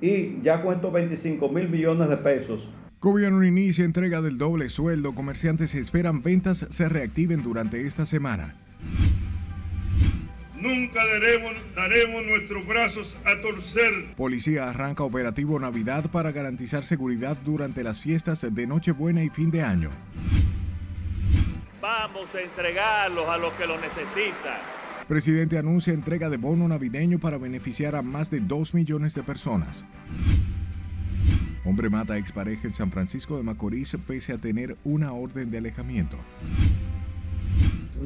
y ya con estos 25 mil millones de pesos. Gobierno inicia entrega del doble sueldo. Comerciantes esperan ventas se reactiven durante esta semana. Nunca daremos, daremos nuestros brazos a torcer. Policía arranca operativo Navidad para garantizar seguridad durante las fiestas de Nochebuena y fin de año. Vamos a entregarlos a los que lo necesitan. Presidente anuncia entrega de bono navideño para beneficiar a más de 2 millones de personas. Hombre mata a expareja en San Francisco de Macorís pese a tener una orden de alejamiento.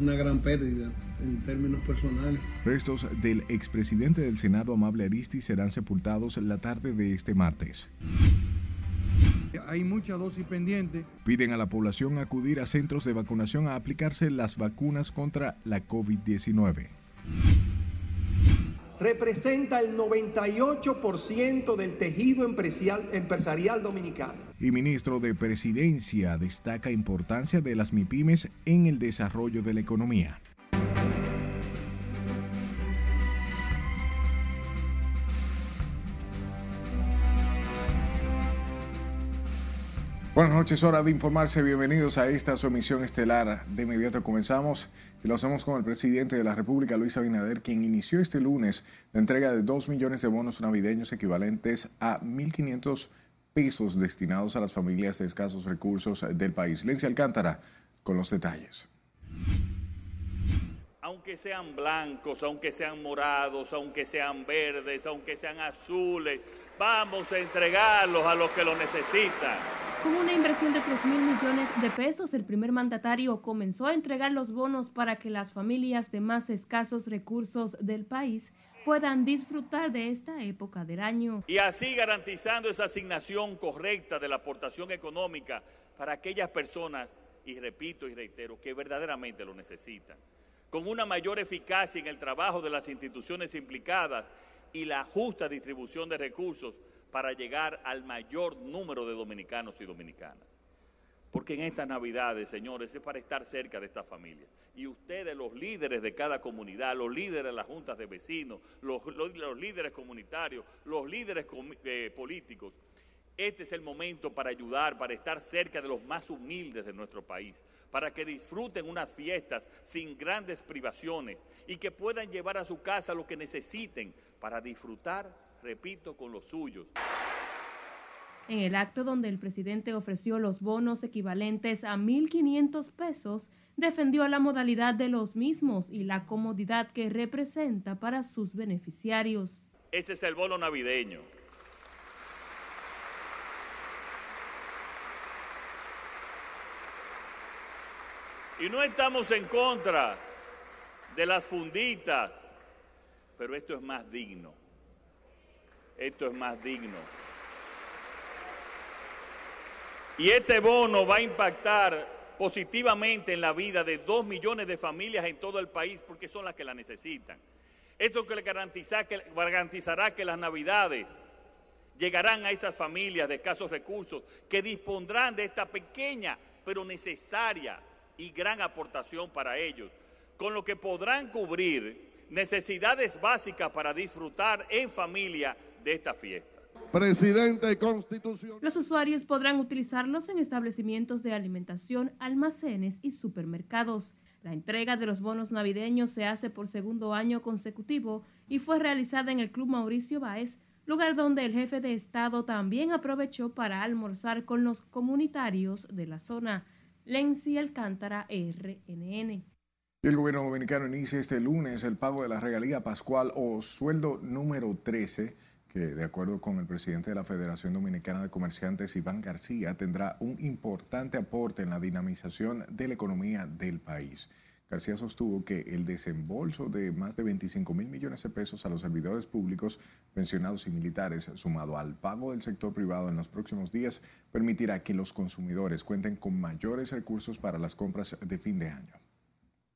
Una gran pérdida en términos personales. Restos del expresidente del Senado, Amable Aristi, serán sepultados la tarde de este martes. Hay mucha dosis pendiente. Piden a la población acudir a centros de vacunación a aplicarse las vacunas contra la COVID-19 representa el 98% del tejido empresarial, empresarial dominicano. Y ministro de Presidencia destaca importancia de las MIPIMES en el desarrollo de la economía. Buenas noches, hora de informarse. Bienvenidos a esta su emisión estelar. De inmediato comenzamos y lo hacemos con el presidente de la República, Luis Abinader, quien inició este lunes la entrega de 2 millones de bonos navideños equivalentes a 1.500 pesos destinados a las familias de escasos recursos del país. Lencia Alcántara con los detalles. Aunque sean blancos, aunque sean morados, aunque sean verdes, aunque sean azules, vamos a entregarlos a los que lo necesitan. Con una inversión de 3 mil millones de pesos, el primer mandatario comenzó a entregar los bonos para que las familias de más escasos recursos del país puedan disfrutar de esta época del año. Y así garantizando esa asignación correcta de la aportación económica para aquellas personas, y repito y reitero, que verdaderamente lo necesitan. Con una mayor eficacia en el trabajo de las instituciones implicadas y la justa distribución de recursos para llegar al mayor número de dominicanos y dominicanas. Porque en estas Navidades, señores, es para estar cerca de esta familia. Y ustedes, los líderes de cada comunidad, los líderes de las juntas de vecinos, los, líderes comunitarios, los líderes eh, políticos, este es el momento para ayudar, para estar cerca de los más humildes de nuestro país, para que disfruten unas fiestas sin grandes privaciones y que puedan llevar a su casa lo que necesiten para disfrutar repito, con los suyos. En el acto donde el presidente ofreció los bonos equivalentes a 1.500 pesos, defendió la modalidad de los mismos y la comodidad que representa para sus beneficiarios. Ese es el bono navideño. Y no estamos en contra de las funditas, pero esto es más digno esto es más digno. Y este bono va a impactar positivamente en la vida de dos millones de familias en todo el país porque son las que la necesitan. Esto que garantizará que las navidades llegarán a esas familias de escasos recursos que dispondrán de esta pequeña pero necesaria y gran aportación para ellos, con lo que podrán cubrir necesidades básicas para disfrutar en familia de esta fiesta. Presidente Constitución. Los usuarios podrán utilizarlos en establecimientos de alimentación, almacenes y supermercados. La entrega de los bonos navideños se hace por segundo año consecutivo y fue realizada en el Club Mauricio Báez, lugar donde el jefe de Estado también aprovechó para almorzar con los comunitarios de la zona. Lenzi Alcántara, RNN. El gobierno dominicano inicia este lunes el pago de la regalía pascual o sueldo número 13 que de acuerdo con el presidente de la Federación Dominicana de Comerciantes, Iván García, tendrá un importante aporte en la dinamización de la economía del país. García sostuvo que el desembolso de más de 25 mil millones de pesos a los servidores públicos, pensionados y militares, sumado al pago del sector privado en los próximos días, permitirá que los consumidores cuenten con mayores recursos para las compras de fin de año.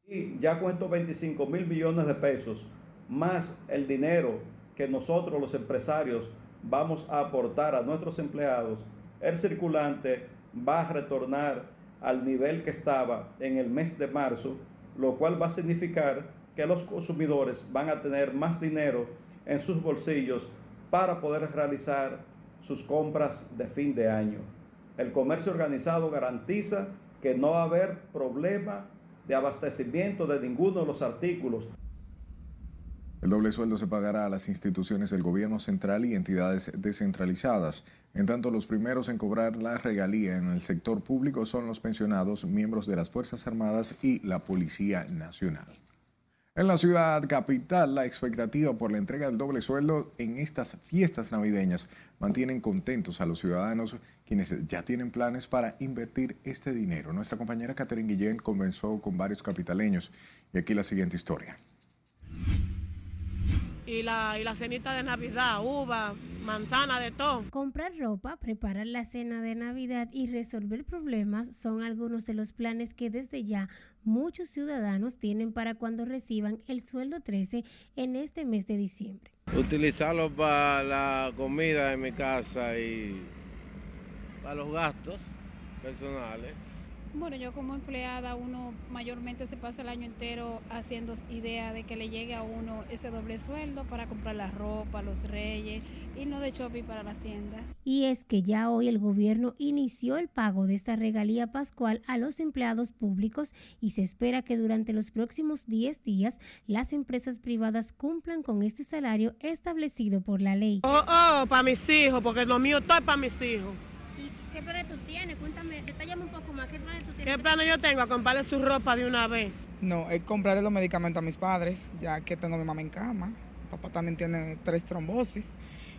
Y ya con estos 25 mil millones de pesos, más el dinero que nosotros los empresarios vamos a aportar a nuestros empleados, el circulante va a retornar al nivel que estaba en el mes de marzo, lo cual va a significar que los consumidores van a tener más dinero en sus bolsillos para poder realizar sus compras de fin de año. El comercio organizado garantiza que no va a haber problema de abastecimiento de ninguno de los artículos. El doble sueldo se pagará a las instituciones del gobierno central y entidades descentralizadas. En tanto, los primeros en cobrar la regalía en el sector público son los pensionados, miembros de las Fuerzas Armadas y la Policía Nacional. En la ciudad capital, la expectativa por la entrega del doble sueldo en estas fiestas navideñas mantienen contentos a los ciudadanos quienes ya tienen planes para invertir este dinero. Nuestra compañera Catherine Guillén conversó con varios capitaleños y aquí la siguiente historia y la, y la cenita de Navidad, uva, manzana, de todo. Comprar ropa, preparar la cena de Navidad y resolver problemas son algunos de los planes que desde ya muchos ciudadanos tienen para cuando reciban el sueldo 13 en este mes de diciembre. Utilizarlo para la comida en mi casa y para los gastos personales bueno, yo como empleada, uno mayormente se pasa el año entero haciendo idea de que le llegue a uno ese doble sueldo para comprar la ropa, los reyes y no de shopping para las tiendas. Y es que ya hoy el gobierno inició el pago de esta regalía pascual a los empleados públicos y se espera que durante los próximos 10 días las empresas privadas cumplan con este salario establecido por la ley. Oh, oh, para mis hijos, porque lo mío todo es para mis hijos. ¿Qué planes tú tienes? Cuéntame, detállame un poco más. ¿Qué planes tú tienes? ¿Qué planes yo tengo? A comprarle su ropa de una vez. No, es comprarle los medicamentos a mis padres, ya que tengo a mi mamá en cama. Mi papá también tiene tres trombosis.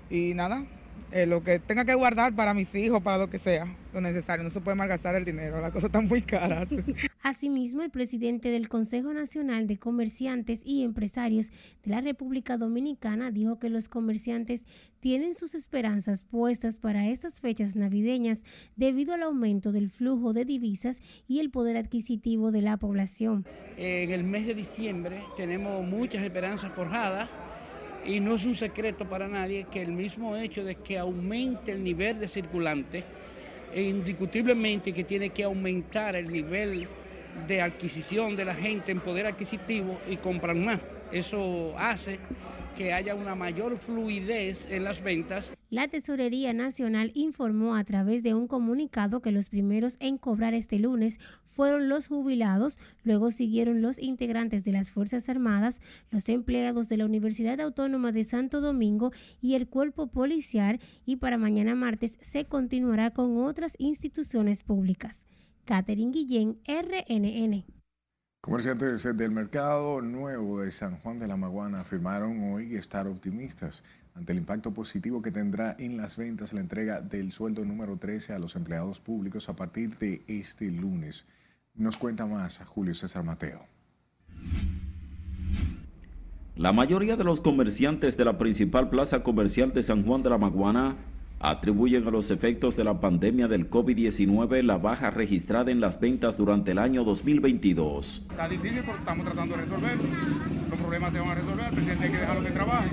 Y nada, eh, lo que tenga que guardar para mis hijos, para lo que sea, lo necesario. No se puede malgastar el dinero, las cosas están muy caras. Asimismo, el presidente del Consejo Nacional de Comerciantes y Empresarios de la República Dominicana dijo que los comerciantes tienen sus esperanzas puestas para estas fechas navideñas debido al aumento del flujo de divisas y el poder adquisitivo de la población. En el mes de diciembre tenemos muchas esperanzas forjadas y no es un secreto para nadie que el mismo hecho de que aumente el nivel de circulante, e indiscutiblemente que tiene que aumentar el nivel de adquisición de la gente en poder adquisitivo y compran más. Eso hace que haya una mayor fluidez en las ventas. La Tesorería Nacional informó a través de un comunicado que los primeros en cobrar este lunes fueron los jubilados, luego siguieron los integrantes de las Fuerzas Armadas, los empleados de la Universidad Autónoma de Santo Domingo y el cuerpo policial y para mañana martes se continuará con otras instituciones públicas. Catherine Guillén, RNN. Comerciantes del mercado nuevo de San Juan de la Maguana afirmaron hoy estar optimistas ante el impacto positivo que tendrá en las ventas la entrega del sueldo número 13 a los empleados públicos a partir de este lunes. Nos cuenta más Julio César Mateo. La mayoría de los comerciantes de la principal plaza comercial de San Juan de la Maguana atribuyen a los efectos de la pandemia del COVID-19 la baja registrada en las ventas durante el año 2022. Está difícil porque estamos tratando de resolver. Los problemas se van a resolver. El presidente hay que dejarlo que trabaje.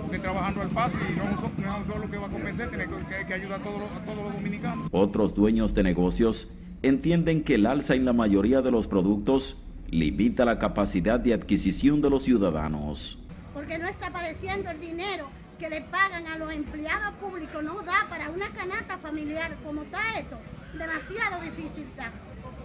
Porque trabajando al paso y no, es un solo que va a convencer, tiene que, que ayudar a todos, a todos los dominicanos. Otros dueños de negocios entienden que el alza en la mayoría de los productos limita la capacidad de adquisición de los ciudadanos. Porque no está apareciendo el dinero que le pagan a los empleados públicos no da para una canasta familiar como está esto. Demasiado difícil está.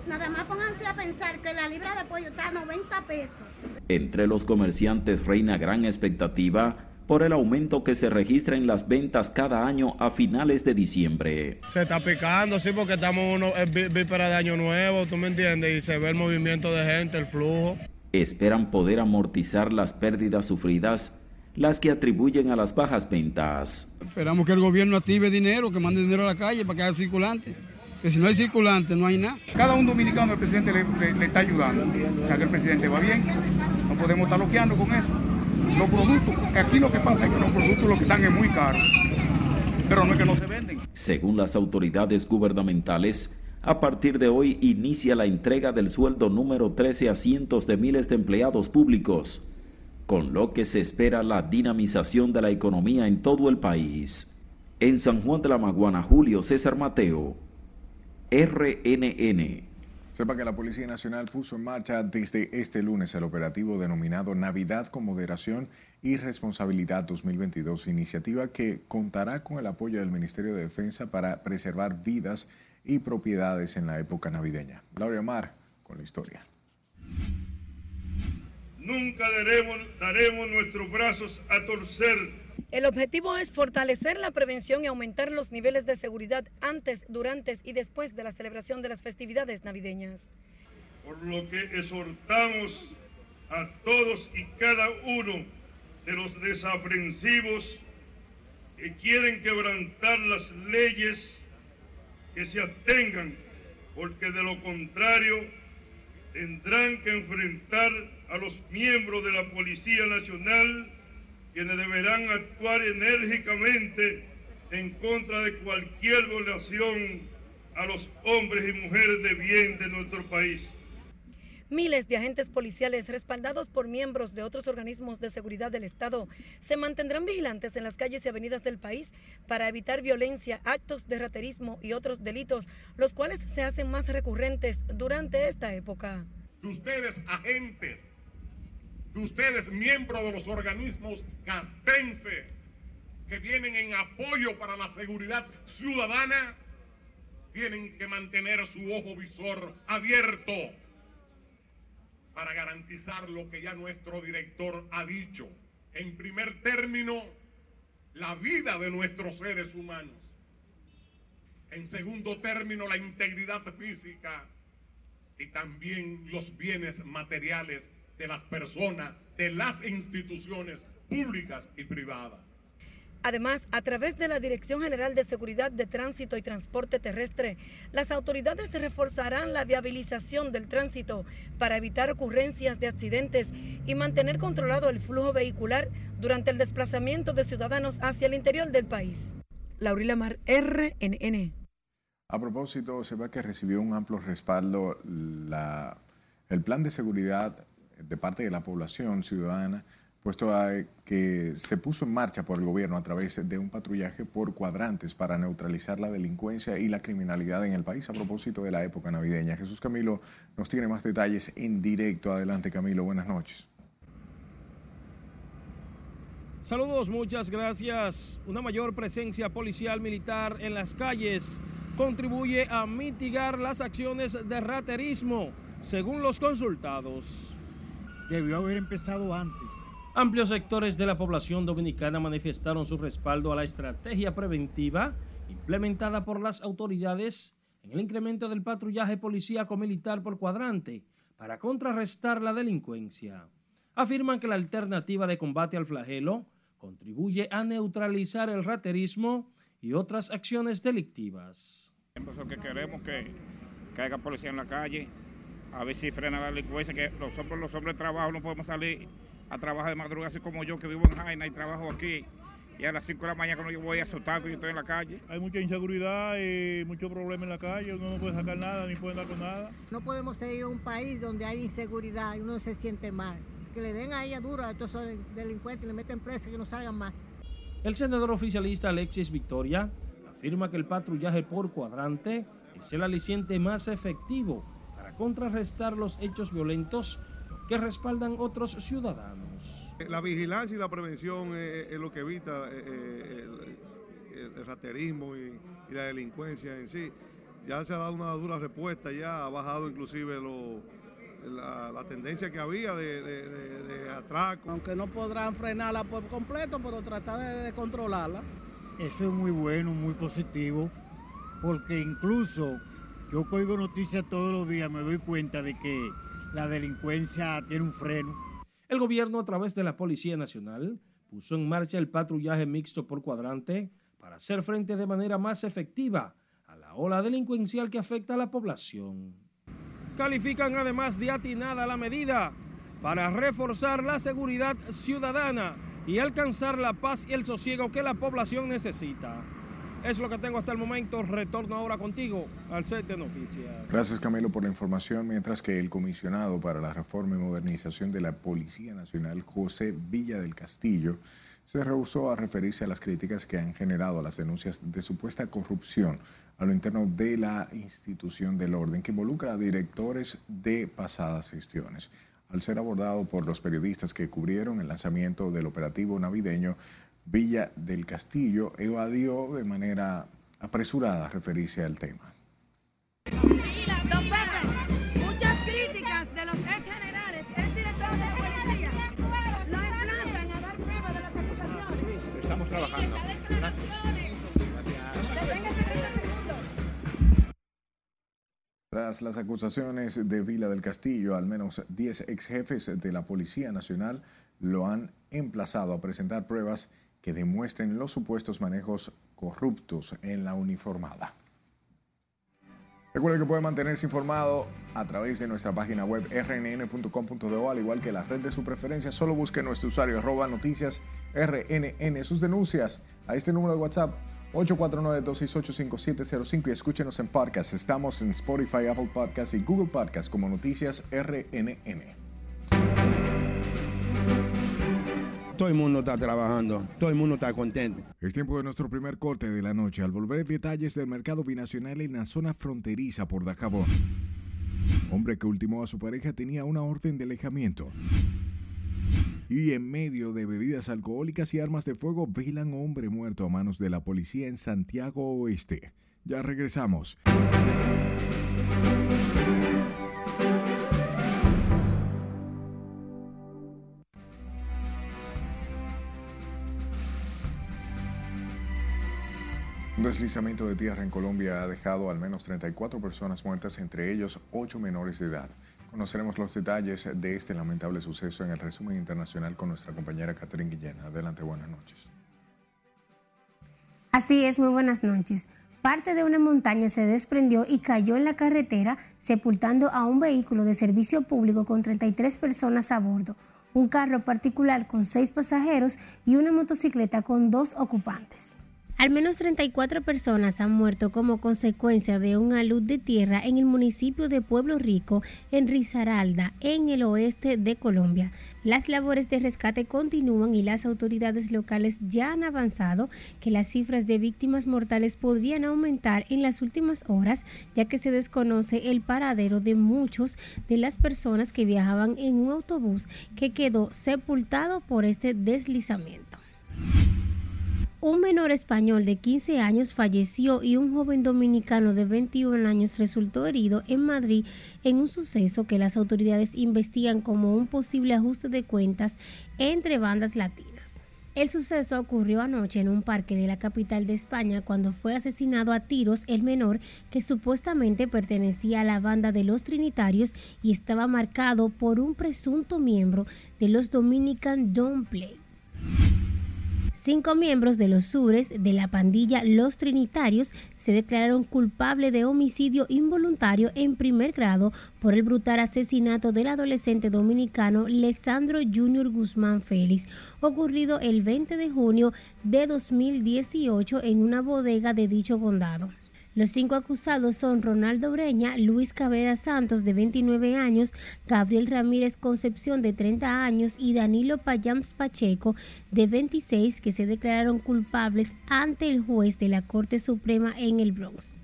Nada más pónganse a pensar que la libra de pollo está a 90 pesos. Entre los comerciantes reina gran expectativa por el aumento que se registra en las ventas cada año a finales de diciembre. Se está picando, sí, porque estamos uno, en víspera de Año Nuevo, tú me entiendes, y se ve el movimiento de gente, el flujo. Esperan poder amortizar las pérdidas sufridas las que atribuyen a las bajas ventas. Esperamos que el gobierno active dinero, que mande dinero a la calle para que haya circulante. Que si no hay circulante, no hay nada. Cada un dominicano, el presidente le, está ayudando. O sea que el presidente va bien. No podemos estar bloqueando con eso. Los productos, aquí lo que pasa es que los productos lo que están es muy caros. Pero no es que no se venden. Según las autoridades gubernamentales, a partir de hoy inicia la entrega del sueldo número 13 a cientos de miles de empleados públicos con lo que se espera la dinamización de la economía en todo el país. En San Juan de la Maguana, Julio César Mateo, RNN. Sepa que la Policía Nacional puso en marcha desde este lunes el operativo denominado Navidad con Moderación y Responsabilidad 2022, iniciativa que contará con el apoyo del Ministerio de Defensa para preservar vidas y propiedades en la época navideña. Laura Mar con la historia. Nunca daremos, daremos nuestros brazos a torcer el objetivo es fortalecer la prevención y aumentar los niveles de seguridad antes, durante y después de la celebración de las festividades navideñas. Por lo que exhortamos a todos y cada uno de los desaprensivos que quieren quebrantar las leyes que se abstengan, porque de lo contrario tendrán que enfrentar a los miembros de la Policía Nacional quienes deberán actuar enérgicamente en contra de cualquier violación a los hombres y mujeres de bien de nuestro país. Miles de agentes policiales respaldados por miembros de otros organismos de seguridad del Estado se mantendrán vigilantes en las calles y avenidas del país para evitar violencia, actos de raterismo y otros delitos, los cuales se hacen más recurrentes durante esta época. Ustedes, agentes de ustedes, miembros de los organismos castrense que vienen en apoyo para la seguridad ciudadana, tienen que mantener su ojo visor abierto para garantizar lo que ya nuestro director ha dicho. En primer término, la vida de nuestros seres humanos. En segundo término, la integridad física y también los bienes materiales de las personas, de las instituciones públicas y privadas. Además, a través de la Dirección General de Seguridad de Tránsito y Transporte Terrestre, las autoridades reforzarán la viabilización del tránsito para evitar ocurrencias de accidentes y mantener controlado el flujo vehicular durante el desplazamiento de ciudadanos hacia el interior del país. Laurila Mar, RNN. A propósito, se ve que recibió un amplio respaldo la, el plan de seguridad de parte de la población ciudadana, puesto a que se puso en marcha por el gobierno a través de un patrullaje por cuadrantes para neutralizar la delincuencia y la criminalidad en el país a propósito de la época navideña. Jesús Camilo nos tiene más detalles en directo. Adelante Camilo, buenas noches. Saludos, muchas gracias. Una mayor presencia policial militar en las calles contribuye a mitigar las acciones de raterismo, según los consultados debió haber empezado antes. Amplios sectores de la población dominicana manifestaron su respaldo a la estrategia preventiva implementada por las autoridades en el incremento del patrullaje policíaco militar por cuadrante para contrarrestar la delincuencia. Afirman que la alternativa de combate al flagelo contribuye a neutralizar el raterismo y otras acciones delictivas. que queremos que, que haya policía en la calle, a ver si frena la delincuencia, que los hombres, los hombres de trabajo no podemos salir a trabajar de madrugada, así como yo que vivo en Jaina y trabajo aquí. Y a las 5 de la mañana cuando yo voy a soltar, que yo estoy en la calle. Hay mucha inseguridad y mucho problema en la calle, uno no puede sacar nada ni puede dar con nada. No podemos seguir a un país donde hay inseguridad y uno se siente mal. Que le den a ella duro a estos delincuentes y le meten presos que no salgan más. El senador oficialista Alexis Victoria afirma que el patrullaje por cuadrante es el aliciente más efectivo contrarrestar los hechos violentos que respaldan otros ciudadanos. La vigilancia y la prevención es, lo que evita eh, eh, el, raterismo y, la delincuencia en sí. Ya se ha dado una dura respuesta, ya ha bajado inclusive la, tendencia que había de, atraco. Aunque no podrán frenarla por completo, pero tratar de controlarla. Eso es muy bueno, muy positivo, porque incluso yo oigo noticias todos los días, me doy cuenta de que la delincuencia tiene un freno. El gobierno, a través de la Policía Nacional, puso en marcha el patrullaje mixto por cuadrante para hacer frente de manera más efectiva a la ola delincuencial que afecta a la población. Califican además de atinada la medida para reforzar la seguridad ciudadana y alcanzar la paz y el sosiego que la población necesita. Es lo que tengo hasta el momento. Retorno ahora contigo al set de noticias. Gracias Camilo por la información. Mientras que el comisionado para la reforma y modernización de la Policía Nacional, José Villa del Castillo, se rehusó a referirse a las críticas que han generado las denuncias de supuesta corrupción a lo interno de la institución del orden que involucra a directores de pasadas gestiones. Al ser abordado por los periodistas que cubrieron el lanzamiento del operativo navideño, Villa del Castillo evadió de manera apresurada referirse al tema. Don Pepe, muchas críticas de los ex generales, ex directores de la policía, lo emplazan a dar pruebas de las acusaciones. Estamos trabajando. Tras las acusaciones de Vila del Castillo, al menos 10 ex jefes de la Policía Nacional lo han emplazado a presentar pruebas que demuestren los supuestos manejos corruptos en la uniformada. Recuerde que puede mantenerse informado a través de nuestra página web rnn.com.do, al igual que la red de su preferencia. Solo busque nuestro usuario arroba noticias rnn. Sus denuncias a este número de WhatsApp 849-268-5705 y escúchenos en podcast. Estamos en Spotify, Apple Podcasts y Google Podcasts como Noticias RNN. Todo el mundo está trabajando, todo el mundo está contento. Es tiempo de nuestro primer corte de la noche. Al volver detalles del mercado binacional en la zona fronteriza por Dajabón. Hombre que ultimó a su pareja tenía una orden de alejamiento. Y en medio de bebidas alcohólicas y armas de fuego, velan hombre muerto a manos de la policía en Santiago Oeste. Ya regresamos. Un deslizamiento de tierra en Colombia ha dejado al menos 34 personas muertas, entre ellos 8 menores de edad. Conoceremos los detalles de este lamentable suceso en el resumen internacional con nuestra compañera Catherine Guillén. Adelante, buenas noches. Así es, muy buenas noches. Parte de una montaña se desprendió y cayó en la carretera, sepultando a un vehículo de servicio público con 33 personas a bordo, un carro particular con seis pasajeros y una motocicleta con dos ocupantes. Al menos 34 personas han muerto como consecuencia de un alud de tierra en el municipio de Pueblo Rico, en Risaralda, en el oeste de Colombia. Las labores de rescate continúan y las autoridades locales ya han avanzado que las cifras de víctimas mortales podrían aumentar en las últimas horas, ya que se desconoce el paradero de muchos de las personas que viajaban en un autobús que quedó sepultado por este deslizamiento. Un menor español de 15 años falleció y un joven dominicano de 21 años resultó herido en Madrid en un suceso que las autoridades investigan como un posible ajuste de cuentas entre bandas latinas. El suceso ocurrió anoche en un parque de la capital de España cuando fue asesinado a tiros el menor que supuestamente pertenecía a la banda de los Trinitarios y estaba marcado por un presunto miembro de los Dominican Don't Play. Cinco miembros de los sures de la pandilla Los Trinitarios se declararon culpables de homicidio involuntario en primer grado por el brutal asesinato del adolescente dominicano Lesandro Junior Guzmán Félix, ocurrido el 20 de junio de 2018 en una bodega de dicho condado. Los cinco acusados son Ronaldo Breña, Luis Cabrera Santos, de 29 años, Gabriel Ramírez Concepción, de 30 años, y Danilo Payams Pacheco, de 26, que se declararon culpables ante el juez de la Corte Suprema en el Bronx.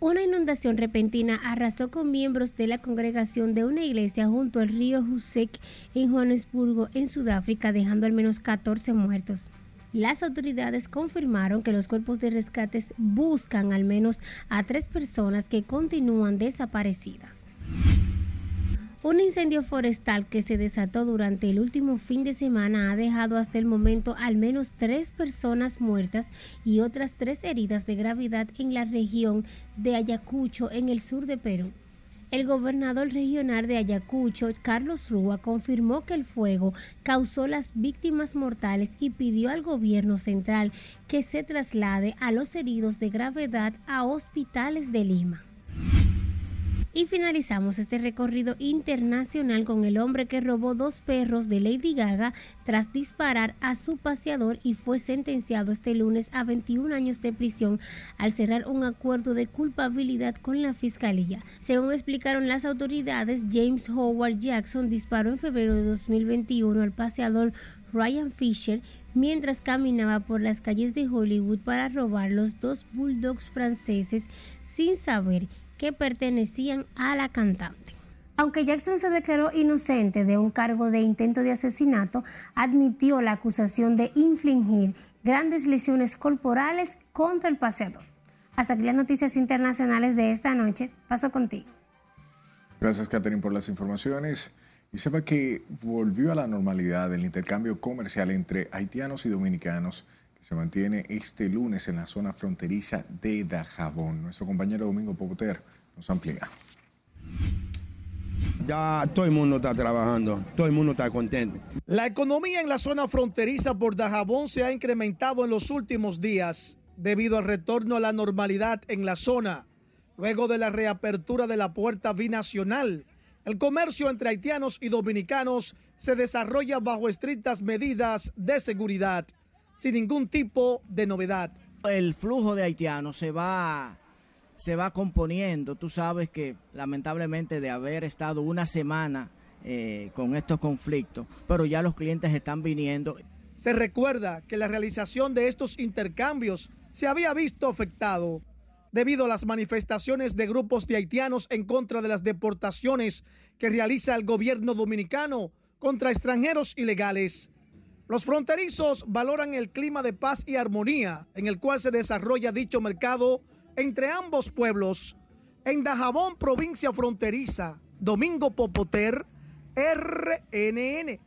Una inundación repentina arrasó con miembros de la congregación de una iglesia junto al río Husek en Johannesburgo, en Sudáfrica, dejando al menos 14 muertos. Las autoridades confirmaron que los cuerpos de rescates buscan al menos a tres personas que continúan desaparecidas. Un incendio forestal que se desató durante el último fin de semana ha dejado hasta el momento al menos tres personas muertas y otras tres heridas de gravedad en la región de Ayacucho, en el sur de Perú. El gobernador regional de Ayacucho, Carlos Rúa, confirmó que el fuego causó las víctimas mortales y pidió al gobierno central que se traslade a los heridos de gravedad a hospitales de Lima. Y finalizamos este recorrido internacional con el hombre que robó dos perros de Lady Gaga tras disparar a su paseador y fue sentenciado este lunes a 21 años de prisión al cerrar un acuerdo de culpabilidad con la fiscalía. Según explicaron las autoridades, James Howard Jackson disparó en febrero de 2021 al paseador Ryan Fisher mientras caminaba por las calles de Hollywood para robar los dos bulldogs franceses sin saber que pertenecían a la cantante. Aunque Jackson se declaró inocente de un cargo de intento de asesinato, admitió la acusación de infligir grandes lesiones corporales contra el paseador. Hasta aquí las noticias internacionales de esta noche. Paso contigo. Gracias, Catherine, por las informaciones. Y sepa que volvió a la normalidad el intercambio comercial entre haitianos y dominicanos se mantiene este lunes en la zona fronteriza de Dajabón. Nuestro compañero Domingo Popoter nos amplía. Ya todo el mundo está trabajando, todo el mundo está contento. La economía en la zona fronteriza por Dajabón se ha incrementado en los últimos días debido al retorno a la normalidad en la zona. Luego de la reapertura de la puerta binacional, el comercio entre haitianos y dominicanos se desarrolla bajo estrictas medidas de seguridad, sin ningún tipo de novedad. El flujo de haitianos se va se va componiendo. Tú sabes que lamentablemente de haber estado una semana eh, con estos conflictos, pero ya los clientes están viniendo. Se recuerda que la realización de estos intercambios se había visto afectado debido a las manifestaciones de grupos de haitianos en contra de las deportaciones que realiza el gobierno dominicano contra extranjeros ilegales. Los fronterizos valoran el clima de paz y armonía en el cual se desarrolla dicho mercado entre ambos pueblos. En Dajabón, provincia fronteriza, Domingo Popoter, RNN.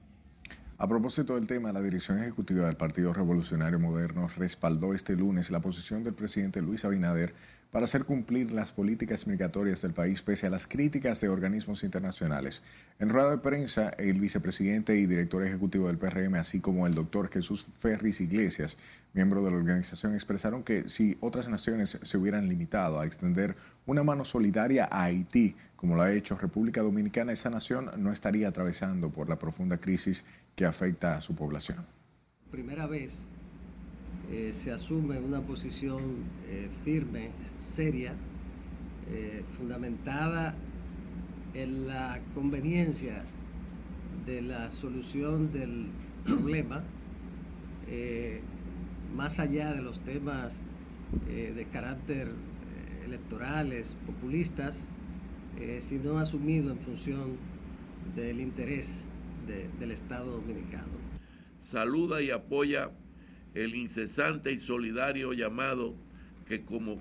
A propósito del tema, la dirección ejecutiva del Partido Revolucionario Moderno respaldó este lunes la posición del presidente Luis Abinader para hacer cumplir las políticas migratorias del país pese a las críticas de organismos internacionales. En rueda de prensa, el vicepresidente y director ejecutivo del PRM, así como el doctor Jesús Ferris Iglesias, miembro de la organización, expresaron que si otras naciones se hubieran limitado a extender una mano solidaria a Haití, como lo ha hecho República Dominicana, esa nación no estaría atravesando por la profunda crisis que afecta a su población. Primera vez eh, se asume una posición eh, firme, seria, eh, fundamentada en la conveniencia de la solución del problema, más allá de los temas de carácter electorales, populistas, sino asumido en función del interés del Estado dominicano. Saluda y apoya el incesante y solidario llamado que como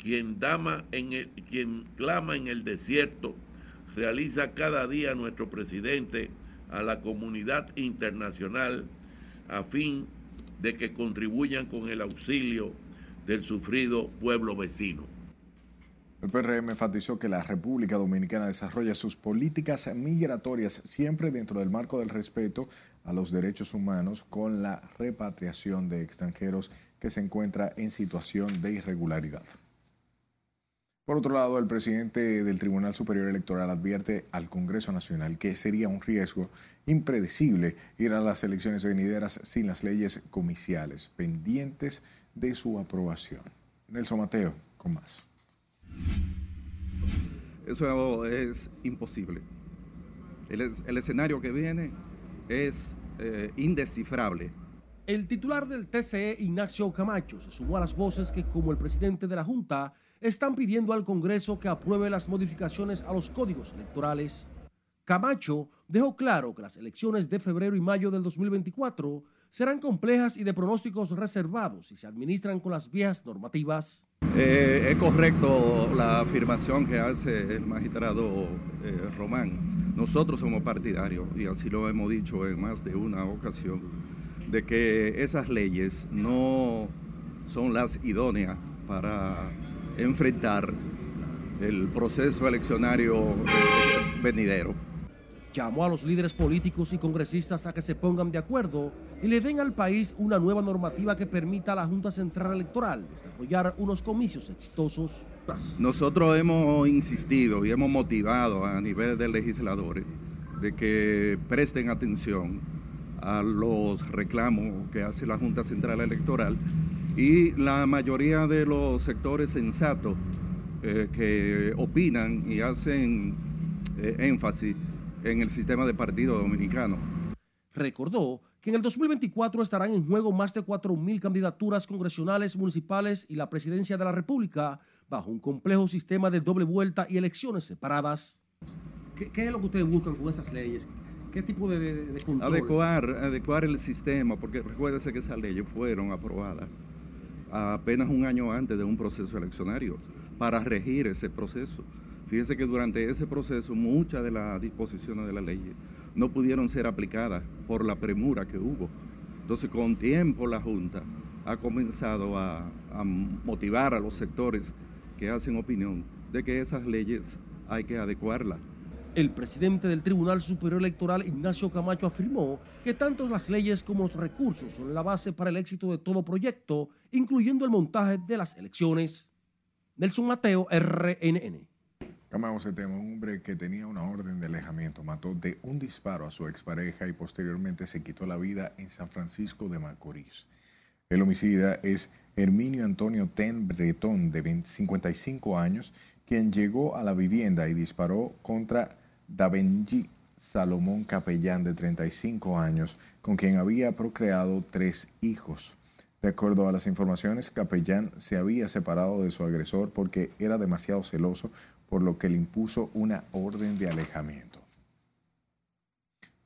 quien, dama en el, quien clama en el desierto, realiza cada día nuestro presidente a la comunidad internacional a fin de que contribuyan con el auxilio del sufrido pueblo vecino. El PRM enfatizó que la República Dominicana desarrolla sus políticas migratorias siempre dentro del marco del respeto a los derechos humanos con la repatriación de extranjeros que se encuentra en situación de irregularidad. Por otro lado, el presidente del Tribunal Superior Electoral advierte al Congreso Nacional que sería un riesgo impredecible ir a las elecciones venideras sin las leyes comiciales pendientes de su aprobación. Nelson Mateo, con más. Eso es imposible. El, el escenario que viene es eh, indescifrable. El titular del TCE, Ignacio Camacho, se sumó a las voces que, como el presidente de la Junta, están pidiendo al Congreso que apruebe las modificaciones a los códigos electorales. Camacho dejó claro que las elecciones de febrero y mayo del 2024 serán complejas y de pronósticos reservados si se administran con las viejas normativas. Eh, es correcto la afirmación que hace el magistrado eh, Román nosotros somos partidarios, y así lo hemos dicho en más de una ocasión, de que esas leyes no son las idóneas para enfrentar el proceso eleccionario venidero llamó a los líderes políticos y congresistas a que se pongan de acuerdo y le den al país una nueva normativa que permita a la Junta Central Electoral desarrollar unos comicios exitosos. Nosotros hemos insistido y hemos motivado a nivel de legisladores de que presten atención a los reclamos que hace la Junta Central Electoral y la mayoría de los sectores sensatos eh, que opinan y hacen eh, énfasis en el sistema de partido dominicano. Recordó que en el 2024 estarán en juego más de 4.000 candidaturas congresionales, municipales y la presidencia de la República bajo un complejo sistema de doble vuelta y elecciones separadas. ¿Qué, es lo que ustedes buscan con esas leyes? ¿Qué tipo de, de? Adecuar, adecuar el sistema, porque recuérdese que esas leyes fueron aprobadas apenas un año antes de un proceso eleccionario para regir ese proceso. Fíjense que durante ese proceso muchas de las disposiciones de la ley no pudieron ser aplicadas por la premura que hubo. Entonces, con tiempo la Junta ha comenzado a motivar a los sectores que hacen opinión de que esas leyes hay que adecuarlas. El presidente del Tribunal Superior Electoral, Ignacio Camacho, afirmó que tanto las leyes como los recursos son la base para el éxito de todo proyecto, incluyendo el montaje de las elecciones. Nelson Mateo, RNN. Cambiamos el tema. Un hombre que tenía una orden de alejamiento mató de un disparo a su expareja y posteriormente se quitó la vida en San Francisco de Macorís. El homicida es Herminio Antonio Ten Bretón, de 55 años, quien llegó a la vivienda y disparó contra Davenji Salomón Capellán, de 35 años, con quien había procreado tres hijos. De acuerdo a las informaciones, Capellán se había separado de su agresor porque era demasiado celoso, por lo que le impuso una orden de alejamiento.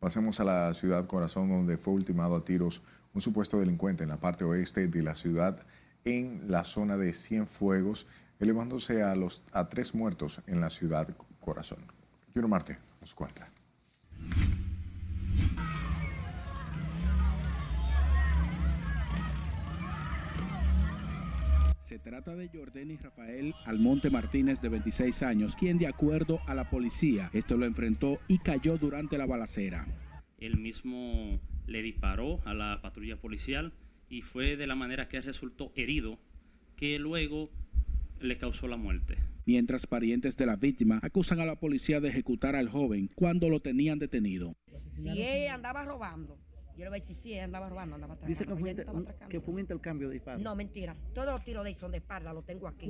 Pasemos a la ciudad Corazón, donde fue ultimado a tiros un supuesto delincuente en la parte oeste de la ciudad, en la zona de Cienfuegos, elevándose a, los, a tres muertos en la ciudad Corazón. Junior Marte nos cuenta. Se trata de Jordani Rafael Almonte Martínez, de 26 años, quien de acuerdo a la policía, esto lo enfrentó y cayó durante la balacera. Él mismo le disparó a la patrulla policial y fue de la manera que resultó herido, que luego le causó la muerte. Mientras parientes de la víctima acusan a la policía de ejecutar al joven cuando lo tenían detenido. Si él andaba robando, yo le voy a decir si él andaba robando, andaba atracando. Dice que fue, un- atracando. que fue un intercambio de disparos. No, mentira. Todos los tiros de ahí son de espalda, lo tengo aquí.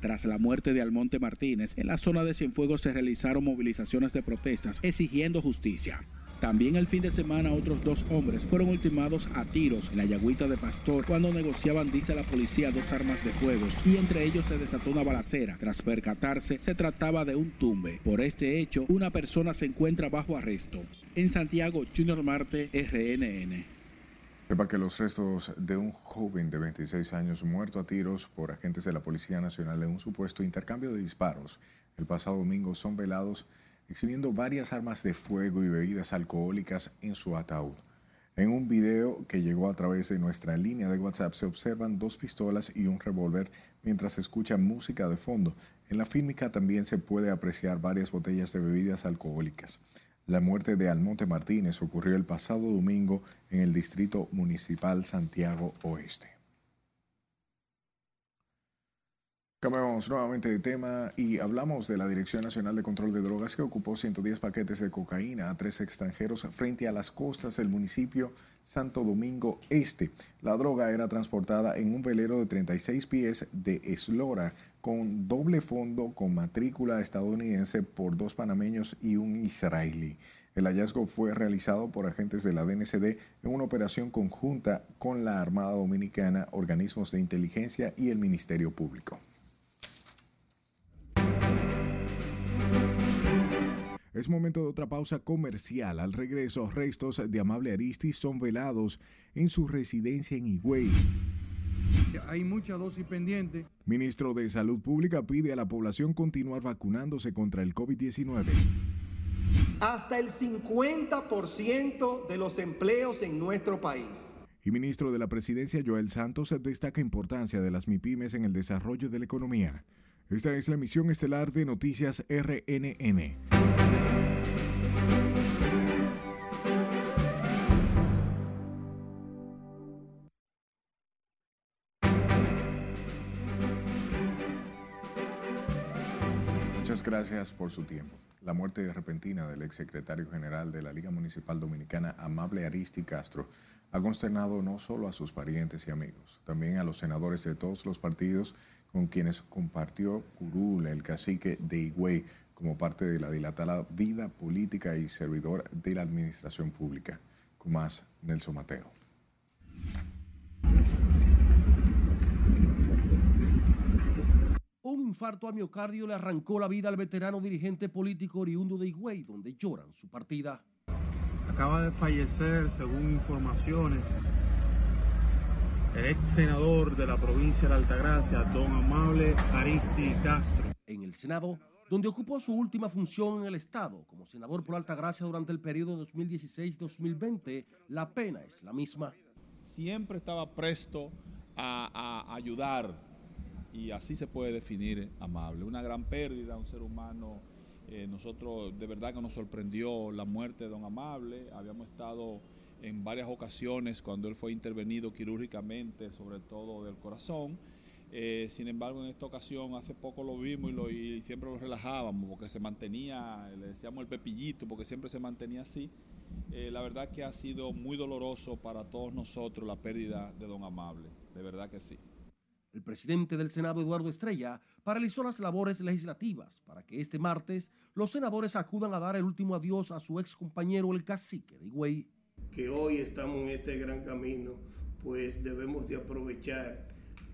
Tras la muerte de Almonte Martínez, en la zona de Cienfuegos se realizaron movilizaciones de protestas exigiendo justicia. También el fin de semana otros dos hombres fueron ultimados a tiros en la Yagüita de Pastor cuando negociaban, dice la policía, dos armas de fuego y entre ellos se desató una balacera. Tras percatarse, se trataba de un tumbe. Por este hecho, una persona se encuentra bajo arresto. En Santiago, Junior Marte, RNN. Sepa que los restos de un joven de 26 años muerto a tiros por agentes de la Policía Nacional en un supuesto intercambio de disparos el pasado domingo son velados exhibiendo varias armas de fuego y bebidas alcohólicas en su ataúd. En un video que llegó a través de nuestra línea de WhatsApp se observan dos pistolas y un revólver mientras se escucha música de fondo. En la fílmica también se puede apreciar varias botellas de bebidas alcohólicas. La muerte de Almonte Martínez ocurrió el pasado domingo en el Distrito Municipal Santiago Oeste. Cambiamos nuevamente de tema y hablamos de la Dirección Nacional de Control de Drogas que ocupó 110 paquetes de cocaína a tres extranjeros frente a las costas del municipio Santo Domingo Este. La droga era transportada en un velero de 36 pies de eslora con doble fondo con matrícula estadounidense por dos panameños y un israelí. El hallazgo fue realizado por agentes de la DNCD en una operación conjunta con la Armada Dominicana, organismos de inteligencia y el Ministerio Público. Es momento de otra pausa comercial. Al regreso, restos de Amable Aristis son velados en su residencia en Higüey. Hay mucha dosis pendiente. Ministro de Salud Pública pide a la población continuar vacunándose contra el COVID-19. Hasta el 50% de los empleos en nuestro país. Y ministro de la Presidencia Joel Santos destaca importancia de las MIPIMES en el desarrollo de la economía. Esta es la emisión estelar de Noticias RNN. Gracias por su tiempo. La muerte repentina del exsecretario general de la Liga Municipal Dominicana, Amable Aristi Castro, ha consternado no solo a sus parientes y amigos, también a los senadores de todos los partidos con quienes compartió Curul, el cacique de Higüey, como parte de la dilatada vida política y servidor de la administración pública. Con más, Nelson Mateo. Un infarto al miocardio le arrancó la vida al veterano dirigente político oriundo de Higüey, donde lloran su partida. Acaba de fallecer, según informaciones, el ex senador de la provincia de Altagracia, don Amable Aristi Castro. En el Senado, donde ocupó su última función en el Estado como senador por Altagracia durante el periodo 2016-2020, la pena es la misma. Siempre estaba presto a, a ayudar y así se puede definir amable. Una gran pérdida, un ser humano. Eh, nosotros de verdad que nos sorprendió la muerte de don Amable. Habíamos estado en varias ocasiones cuando él fue intervenido quirúrgicamente, sobre todo del corazón. Eh, sin embargo, en esta ocasión, hace poco lo vimos y, siempre lo relajábamos porque se mantenía, le decíamos el pepillito, porque siempre se mantenía así. Eh, la verdad que ha sido muy doloroso para todos nosotros la pérdida de don Amable, de verdad que sí. El presidente del Senado, Eduardo Estrella, paralizó las labores legislativas para que este martes los senadores acudan a dar el último adiós a su ex compañero, el cacique de Higüey. Que hoy estamos en este gran camino, pues debemos de aprovechar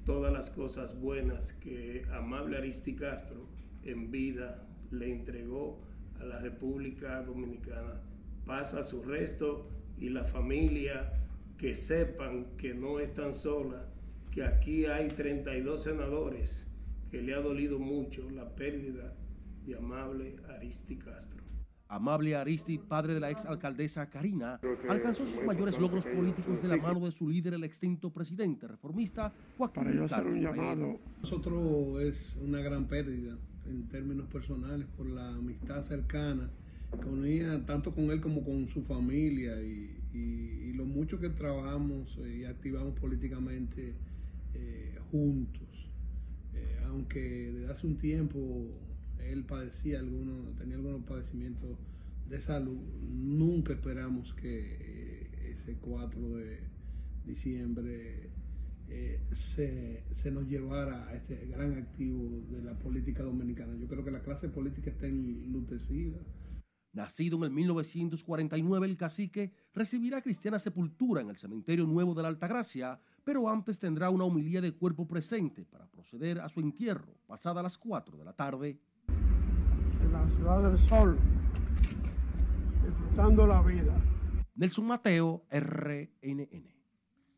todas las cosas buenas que Amable Aristi Castro en vida le entregó a la República Dominicana. Pasa su resto y la familia que sepan que no están solas que aquí hay 32 senadores que le ha dolido mucho la pérdida de Amable Aristi Castro. Amable Aristi, padre de la ex alcaldesa Karina, alcanzó sus mayores logros políticos de la mano de su líder, el extinto presidente reformista Joaquín Para yo hacer un llamado. Nosotros es una gran pérdida en términos personales por la amistad cercana que unía tanto con él como con su familia y, y, y lo mucho que trabajamos y activamos políticamente eh, juntos. Eh, aunque desde hace un tiempo él padecía algunos, tenía algunos padecimientos de salud, nunca esperamos que eh, ese 4 de diciembre se, se, nos llevara a este gran activo de la política dominicana. Yo creo que la clase política está enlutecida. Nacido en el 1949, el cacique recibirá cristiana sepultura en el Cementerio Nuevo de la Altagracia, pero antes tendrá una homilía de cuerpo presente para proceder a su entierro, pasada las 4 de la tarde. En la ciudad del sol, disfrutando la vida. Nelson Mateo, RNN.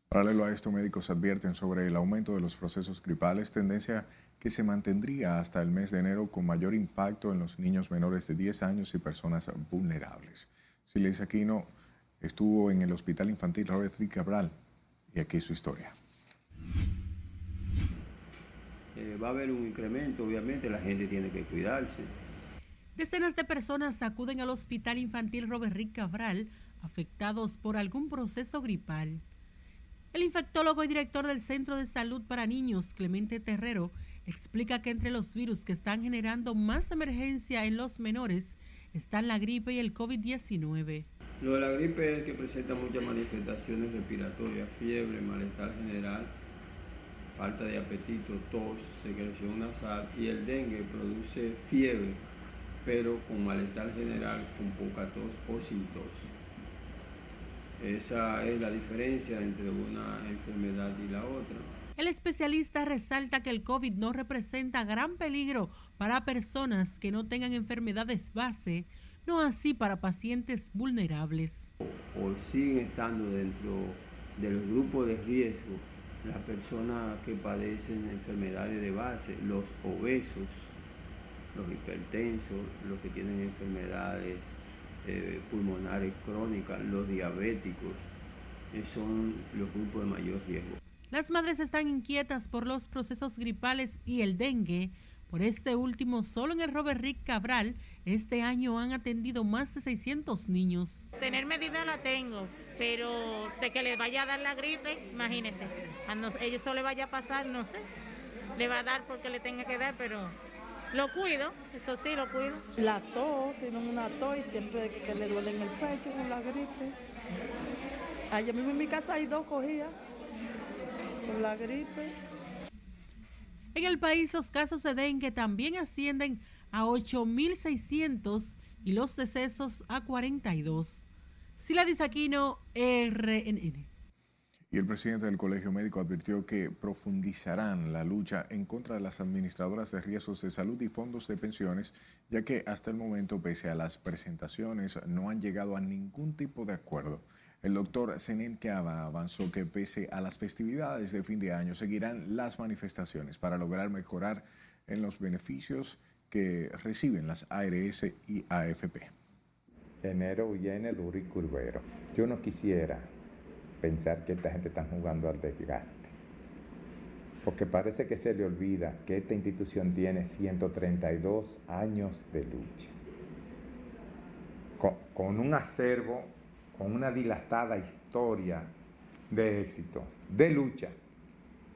Paralelo a esto, médicos advierten sobre el aumento de los procesos gripales, tendencia que se mantendría hasta el mes de enero con mayor impacto en los niños menores de 10 años y personas vulnerables. Silesia Aquino estuvo en el Hospital Infantil Robert Rick Cabral y aquí su historia. Eh, va a haber un incremento, obviamente la gente tiene que cuidarse. Decenas de personas acuden al Hospital Infantil Robert Rick Cabral afectados por algún proceso gripal. El infectólogo y director del Centro de Salud para Niños, Clemente Terrero, explica que entre los virus que están generando más emergencia en los menores están la gripe y el COVID-19. Lo de la gripe es que presenta muchas manifestaciones respiratorias, fiebre, malestar general, falta de apetito, tos, secreción nasal y el dengue produce fiebre, pero con malestar general, con poca tos o sin tos. Esa es la diferencia entre una enfermedad y la otra. El especialista resalta que el COVID no representa gran peligro para personas que no tengan enfermedades base, no así para pacientes vulnerables. O siguen estando dentro de los grupos de riesgo las personas que padecen enfermedades de base, los obesos, los hipertensos, los que tienen enfermedades eh, pulmonares crónicas, los diabéticos, eh, son los grupos de mayor riesgo. Las madres están inquietas por los procesos gripales y el dengue. Por este último, solo en el Robert Rick Cabral, este año han atendido más de 600 niños. Tener medida la tengo, pero de que le vaya a dar la gripe, imagínese. Cuando ellos solo le vaya a pasar, no sé. Le va a dar porque le tenga que dar, pero lo cuido, eso sí, lo cuido. La tos, tienen una tos y siempre que, que le duele en el pecho con la gripe. Allá mismo en mi casa hay dos cogidas con la gripe. En el país los casos de dengue también ascienden a 8.600 y los decesos a 42. Sila Aquino, RNN. Y el presidente del Colegio Médico advirtió que profundizarán la lucha en contra de las administradoras de riesgos de salud y fondos de pensiones, ya que hasta el momento, pese a las presentaciones, no han llegado a ningún tipo de acuerdo. El doctor Senen Cava avanzó que pese a las festividades de fin de año, seguirán las manifestaciones para lograr mejorar en los beneficios que reciben las ARS y AFP. Enero viene duro y curvero. Yo no quisiera pensar que esta gente está jugando al desgaste. Porque parece que se le olvida que esta institución tiene 132 años de lucha. Con, un acervo, con una dilatada historia de éxitos, de lucha,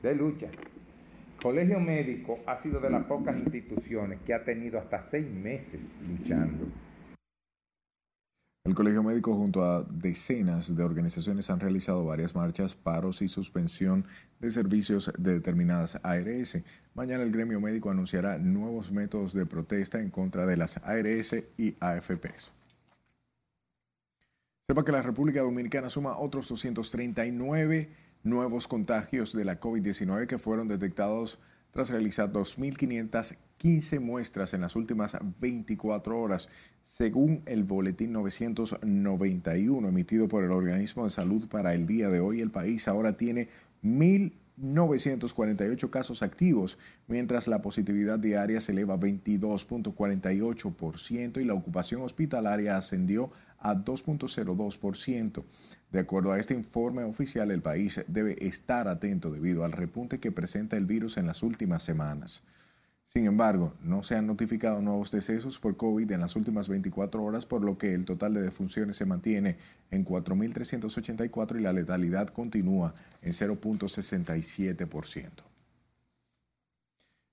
de lucha. El Colegio Médico ha sido de las pocas instituciones que ha tenido hasta seis meses luchando el Colegio Médico junto a decenas de organizaciones han realizado varias marchas, paros y suspensión de servicios de determinadas ARS. Mañana el gremio médico anunciará nuevos métodos de protesta en contra de las ARS y AFPs. Sepa que la República Dominicana suma otros 239 nuevos contagios de la COVID-19 que fueron detectados tras realizar 2.515 muestras en las últimas 24 horas. Según el boletín 991 emitido por el Organismo de Salud para el día de hoy, el país ahora tiene 1.948 casos activos, mientras la positividad diaria se eleva a 22.48% y la ocupación hospitalaria ascendió a 2.02%. De acuerdo a este informe oficial, el país debe estar atento debido al repunte que presenta el virus en las últimas semanas. Sin embargo, no se han notificado nuevos decesos por COVID en las últimas 24 horas, por lo que el total de defunciones se mantiene en 4.384 y la letalidad continúa en 0.67%.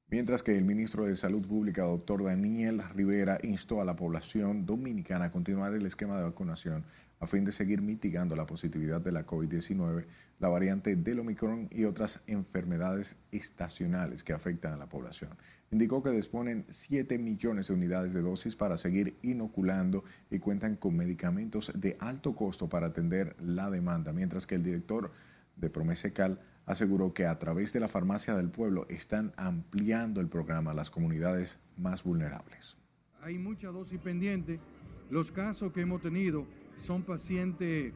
Mientras que el ministro de Salud Pública, doctor Daniel Rivera, instó a la población dominicana a continuar el esquema de vacunación a fin de seguir mitigando la positividad de la COVID-19, la variante del Omicron y otras enfermedades estacionales que afectan a la población. Indicó que disponen 7 millones de unidades de dosis para seguir inoculando y cuentan con medicamentos de alto costo para atender la demanda, mientras que el director de Promesecal aseguró que a través de la farmacia del pueblo están ampliando el programa a las comunidades más vulnerables. Hay mucha dosis pendiente. Los casos que hemos tenido son pacientes,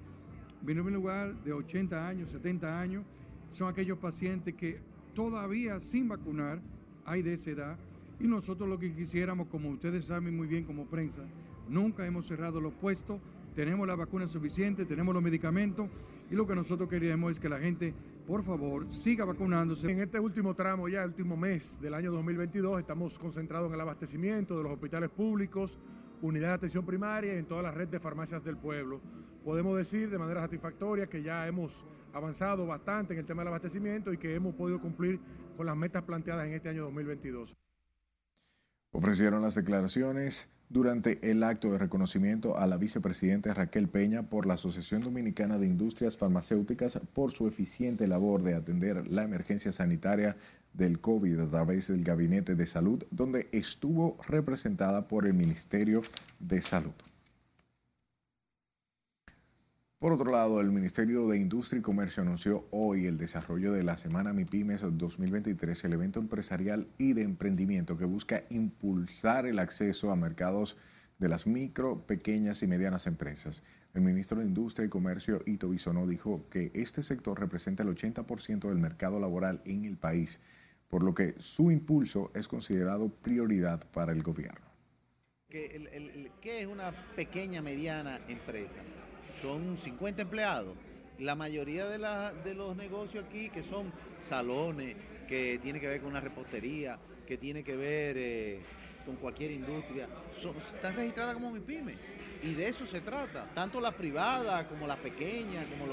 en primer lugar, de 80 años, 70 años, son aquellos pacientes que todavía sin vacunar hay de esa edad. Y nosotros lo que quisiéramos, como ustedes saben muy bien como prensa, nunca hemos cerrado los puestos, tenemos la vacuna suficiente, tenemos los medicamentos y lo que nosotros queríamos es que la gente, por favor, siga vacunándose. En este último tramo, ya el último mes del año 2022, estamos concentrados en el abastecimiento de los hospitales públicos, unidad de atención primaria y en toda la red de farmacias del pueblo. Podemos decir de manera satisfactoria que ya hemos avanzado bastante en el tema del abastecimiento y que hemos podido cumplir con las metas planteadas en este año 2022. Ofrecieron las declaraciones durante el acto de reconocimiento a la vicepresidenta Raquel Peña por la Asociación Dominicana de Industrias Farmacéuticas por su eficiente labor de atender la emergencia sanitaria del COVID a través del Gabinete de Salud, donde estuvo representada por el Ministerio de Salud. Por otro lado, el Ministerio de Industria y Comercio anunció hoy el desarrollo de la Semana MIPIMES 2023, el evento empresarial y de emprendimiento que busca impulsar el acceso a mercados de las micro, pequeñas y medianas empresas. El ministro de Industria y Comercio, Ito Bisonó, dijo que este sector representa el 80% del mercado laboral en el país por lo que su impulso es considerado prioridad para el gobierno. ¿Qué, es una pequeña, mediana empresa? Son 50 empleados. La mayoría de, los negocios aquí, que son salones, que tiene que ver con una repostería, que tiene que ver eh, con cualquier industria, están registradas como MIPYME. Y de eso se trata, tanto la privada como la pequeña, como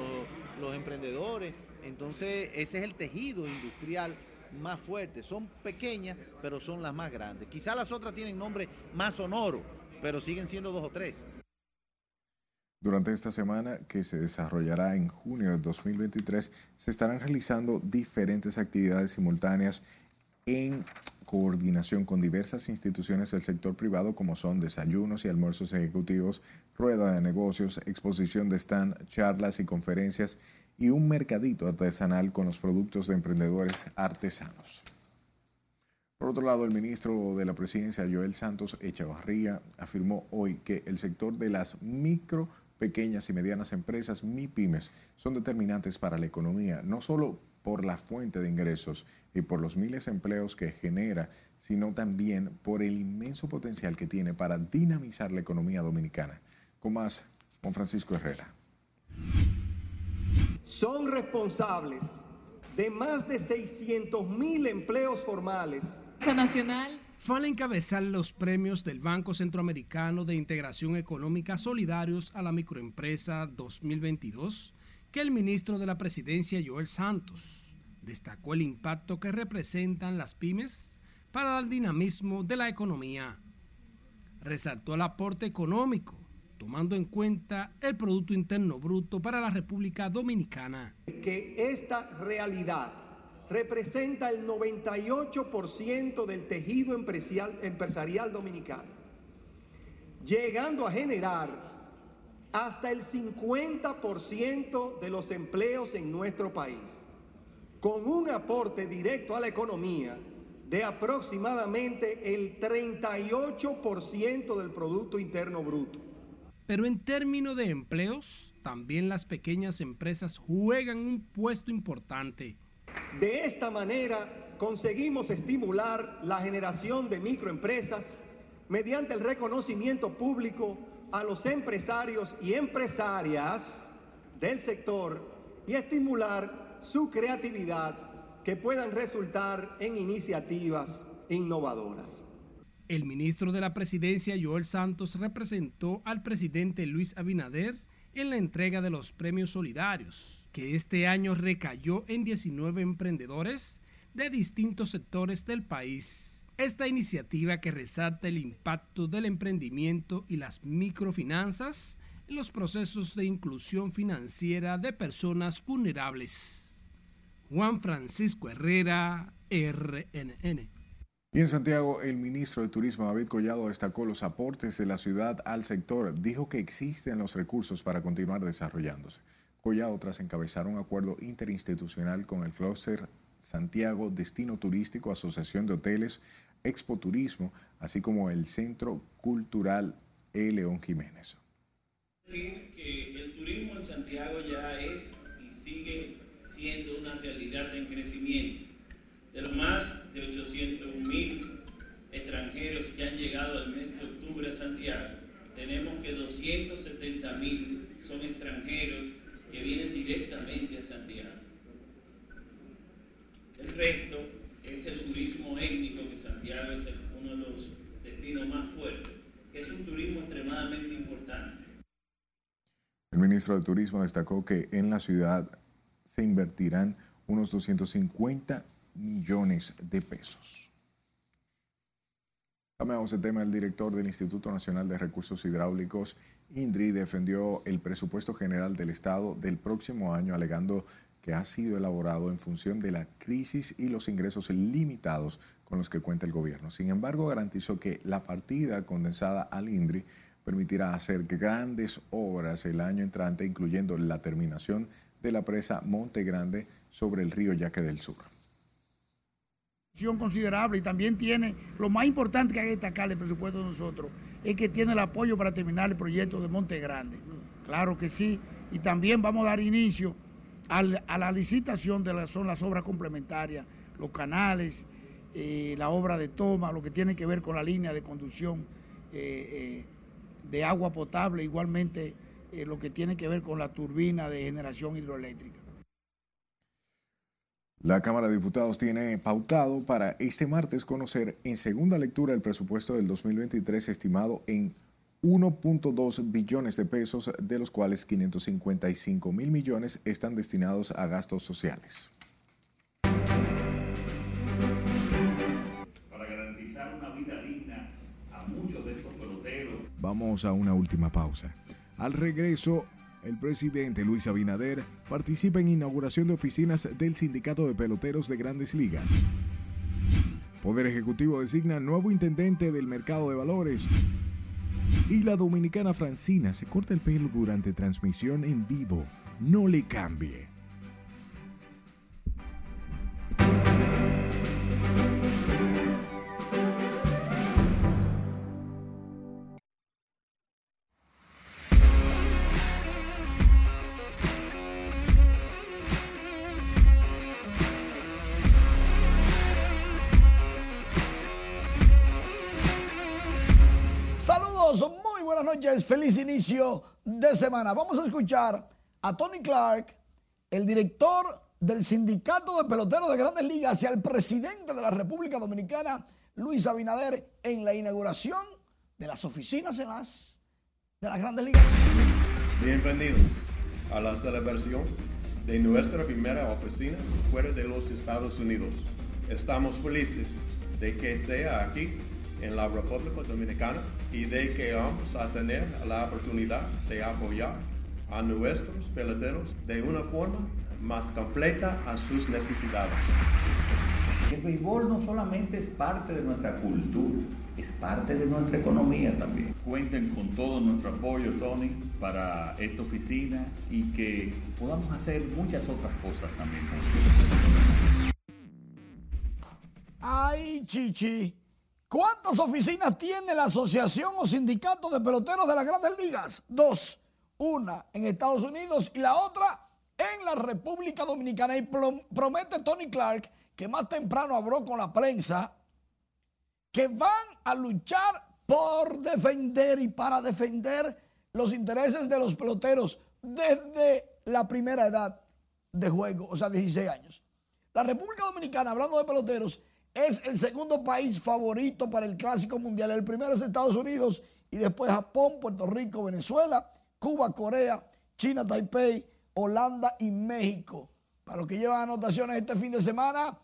los emprendedores. Entonces, ese es el tejido industrial más fuertes. Son pequeñas, pero son las más grandes. Quizás las otras tienen nombre más sonoro, pero siguen siendo dos o tres. Durante esta semana, que se desarrollará en junio de 2023, se estarán realizando diferentes actividades simultáneas en coordinación con diversas instituciones del sector privado como son desayunos y almuerzos ejecutivos, rueda de negocios, exposición de stand, charlas y conferencias y un mercadito artesanal con los productos de emprendedores artesanos. Por otro lado, el ministro de la Presidencia, Joel Santos Echavarría, afirmó hoy que el sector de las micro, pequeñas y medianas empresas, MIPIMES, son determinantes para la economía, no solo por la fuente de ingresos y por los miles de empleos que genera, sino también por el inmenso potencial que tiene para dinamizar la economía dominicana. Con más, Juan Francisco Herrera. Son responsables de más de 600 mil empleos formales Nacional. Al encabezar los premios del Banco Centroamericano de Integración Económica Solidarios a la Microempresa 2022 que el ministro de la Presidencia, Joel Santos, destacó el impacto que representan las pymes para el dinamismo de la economía. Resaltó el aporte económico, tomando en cuenta el Producto Interno Bruto para la República Dominicana. Que esta realidad representa el 98% del tejido empresarial, dominicano, llegando a generar hasta el 50% de los empleos en nuestro país, con un aporte directo a la economía de aproximadamente el 38% del Producto Interno Bruto. Pero en términos de empleos, también las pequeñas empresas juegan un puesto importante de esta manera conseguimos estimular la generación de microempresas mediante el reconocimiento público a los empresarios y empresarias del sector y estimular su creatividad que puedan resultar en iniciativas innovadoras. El ministro de la Presidencia, Joel Santos, representó al presidente Luis Abinader en la entrega de los premios solidarios que este año recayó en 19 emprendedores de distintos sectores del país. Esta iniciativa que resalta el impacto del emprendimiento y las microfinanzas en los procesos de inclusión financiera de personas vulnerables. Juan Francisco Herrera, RNN. Y en Santiago, el ministro de Turismo David Collado destacó los aportes de la ciudad al sector. Dijo que existen los recursos para continuar desarrollándose. Collado tras encabezar un acuerdo interinstitucional con el Cluster Santiago Destino Turístico, Asociación de Hoteles, Expo Turismo, así como el Centro Cultural E. León Jiménez. Decir que el turismo en Santiago ya es y sigue siendo una realidad en crecimiento. De los más de 800 mil extranjeros que han llegado al mes de octubre a Santiago, tenemos que 270 mil son extranjeros que vienen directamente a Santiago. El resto es el turismo étnico, que Santiago es uno de los destinos más fuertes, que es un turismo extremadamente importante. El ministro de Turismo destacó que en la ciudad se invertirán unos 250 millones de pesos. Cambiamos el tema. El director del Instituto Nacional de Recursos Hidráulicos INDRI defendió el presupuesto general del Estado del próximo año, alegando que ha sido elaborado en función de la crisis y los ingresos limitados con los que cuenta el gobierno. Sin embargo, garantizó que la partida condensada al INDRI permitirá hacer grandes obras el año entrante, incluyendo la terminación de la presa Monte Grande sobre el río Yaque del Sur considerable y también tiene, lo más importante que hay que destacar el presupuesto de nosotros, es que tiene el apoyo para terminar el proyecto de Monte Grande. Claro que sí, y también vamos a dar inicio a la licitación de las, son las obras complementarias, los canales, eh, la obra de toma, lo que tiene que ver con la línea de conducción eh, eh, de agua potable, igualmente lo que tiene que ver con la turbina de generación hidroeléctrica. La Cámara de Diputados tiene pautado para este martes conocer en segunda lectura el presupuesto del 2023 estimado en 1.2 billones de pesos, de los cuales 555 mil millones están destinados a gastos sociales. Para garantizar una vida digna a muchos de estos peloteros. Vamos a una última pausa. Al regreso, el presidente Luis Abinader participa en inauguración de oficinas del Sindicato de Peloteros de Grandes Ligas. Poder Ejecutivo designa nuevo intendente del mercado de valores. Y la dominicana Francina se corta el pelo durante transmisión en vivo. No le cambie. Noches, feliz inicio de semana. Vamos a escuchar a Tony Clark, el director del Sindicato de Peloteros de Grandes Ligas, y al presidente de la República Dominicana, Luis Abinader, en la inauguración de las oficinas en las, de las Grandes Ligas. Bienvenidos a la celebración de nuestra primera oficina fuera de los Estados Unidos. Estamos felices de que sea aquí en la República Dominicana y de que vamos a tener la oportunidad de apoyar a nuestros peloteros de una forma más completa a sus necesidades. El béisbol no solamente es parte de nuestra cultura, es parte de nuestra economía también. Cuenten con todo nuestro apoyo, Tony, para esta oficina y que podamos hacer muchas otras cosas también. Ay, chichi. ¿Cuántas oficinas tiene la Asociación o Sindicato de Peloteros de las Grandes Ligas? Dos. Una en Estados Unidos y la otra en la República Dominicana. Y prom- promete Tony Clark, que más temprano habló con la prensa, que van a luchar por defender y para defender los intereses de los peloteros desde la primera edad de juego, o sea, 16 años. La República Dominicana, hablando de peloteros, es el segundo país favorito para el Clásico Mundial. El primero es Estados Unidos y después Japón, Puerto Rico, Venezuela, Cuba, Corea, China, Taipei, Holanda y México. Para los que llevan anotaciones este fin de semana,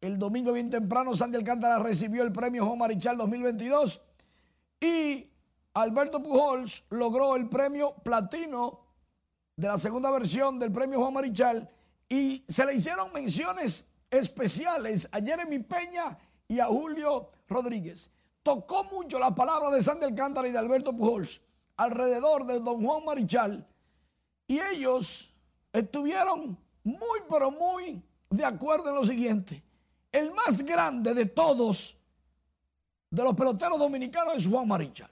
el domingo bien temprano Sandy Alcántara recibió el premio Juan Marichal 2022 y Alberto Pujols logró el premio platino de la segunda versión del premio Juan Marichal y se le hicieron menciones especiales a Jeremy Peña y a Julio Rodríguez. Tocó mucho la palabra de Sandy Alcántara y de Alberto Pujols alrededor de don Juan Marichal y ellos estuvieron muy pero muy de acuerdo en lo siguiente. El más grande de todos de los peloteros dominicanos es Juan Marichal.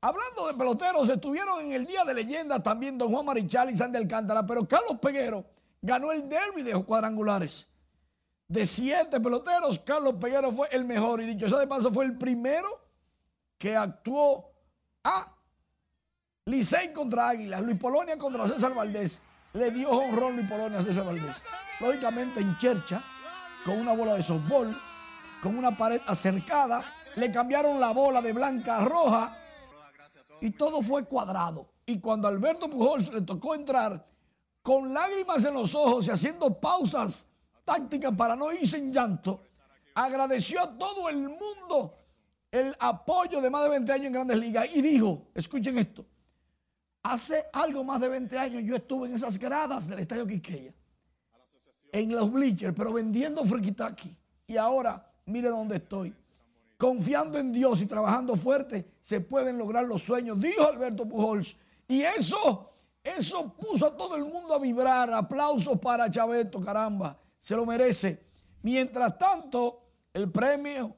Hablando de peloteros, estuvieron en el Día de Leyenda también don Juan Marichal y Sandy Alcántara, pero Carlos Peguero ganó el derby de cuadrangulares. De siete peloteros, Carlos Peguero fue el mejor y dicho sea de paso fue el primero que actuó a Licey contra Águilas, Luis Polonia contra César Valdés. Le dio honrón Luis Polonia a César Valdés. Lógicamente en Chercha, con una bola de softball, con una pared acercada, le cambiaron la bola de blanca a roja y todo fue cuadrado. Y cuando Alberto Pujols le tocó entrar con lágrimas en los ojos y haciendo pausas tácticas para no irse en llanto, agradeció a todo el mundo el apoyo de más de 20 años en Grandes Ligas y dijo, escuchen esto, hace algo más de 20 años yo estuve en esas gradas del Estadio Quiqueya, en los bleachers, pero vendiendo frikitaki. Y ahora, mire dónde estoy. Confiando en Dios y trabajando fuerte, se pueden lograr los sueños, dijo Alberto Pujols. Y eso, eso puso a todo el mundo a vibrar. Aplausos para Chaveto, caramba, se lo merece. Mientras tanto, el premio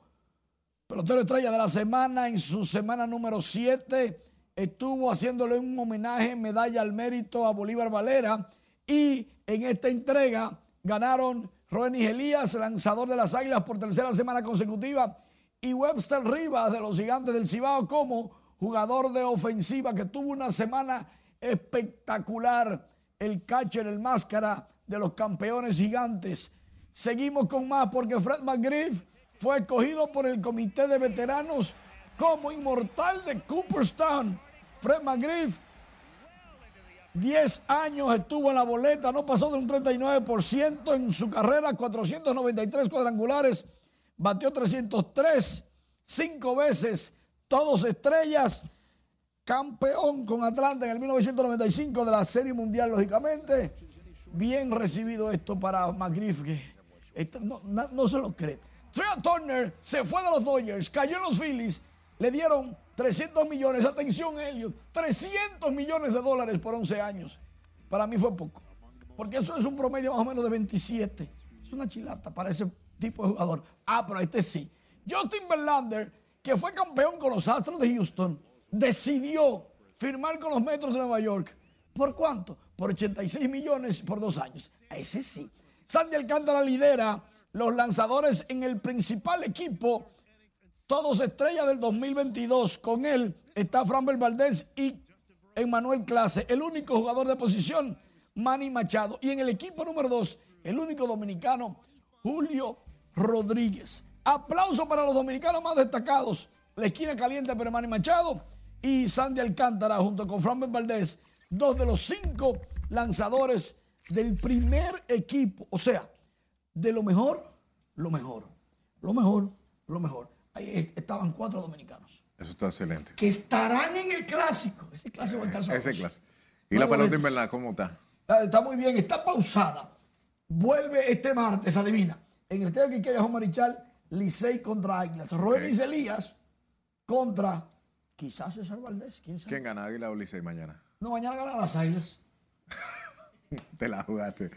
Pelotero Estrella de la Semana, en su semana número 7, estuvo haciéndole un homenaje, medalla al mérito a Bolívar Valera. Y en esta entrega ganaron Roenis Elías, lanzador de las Águilas por tercera semana consecutiva, y Webster Rivas de los Gigantes del Cibao como jugador de ofensiva que tuvo una semana espectacular. El catcher, el máscara de los campeones gigantes. Seguimos con más porque Fred McGriff fue escogido por el comité de veteranos como inmortal de Cooperstown. Fred McGriff, 10 años estuvo en la boleta, no pasó de un 39% en su carrera, 493 cuadrangulares, batió 303, cinco veces, todos estrellas, campeón con Atlanta en el 1995 de la Serie Mundial, lógicamente. Bien recibido esto para McGriff, no se lo cree. Trey Turner se fue de los Dodgers, cayó en los Phillies, le dieron 300 millones, atención Elliot, 300 millones de dólares por 11 años. Para mí fue poco, porque eso es un promedio más o menos de 27. Es una chilata para ese tipo de jugador. Ah, pero este sí. Justin Verlander, que fue campeón con los Astros de Houston, decidió firmar con los Metros de Nueva York. ¿Por cuánto? Por 86 millones por dos años. Ese sí. Sandy Alcántara lidera los lanzadores en el principal equipo, todos estrellas del 2022. Con él está Framber Valdés y Emmanuel Clase, el único jugador de posición, Manny Machado. Y en el equipo número dos, el único dominicano, Julio Rodríguez. Aplauso para los dominicanos más destacados. La esquina caliente para Manny Machado y Sandy Alcántara junto con Framber Valdés, dos de los cinco lanzadores del primer equipo. O sea, de lo mejor, lo mejor. Lo mejor, lo mejor. Ahí estaban cuatro dominicanos. Eso está excelente. Que estarán en el clásico. Ese clásico va a estar sabroso. Ese clásico. ¿Y la pelota invernal cómo está? Ah, Está muy bien, está pausada. Vuelve este martes, adivina. En el estadio Quiqueya Juan Marichal, Licey contra Águilas. Roelis Elías contra quizás César Valdés. ¿Quién sabe? ¿Quién gana, Águila o Licey mañana? No, mañana ganan las Águilas. Te la jugaste.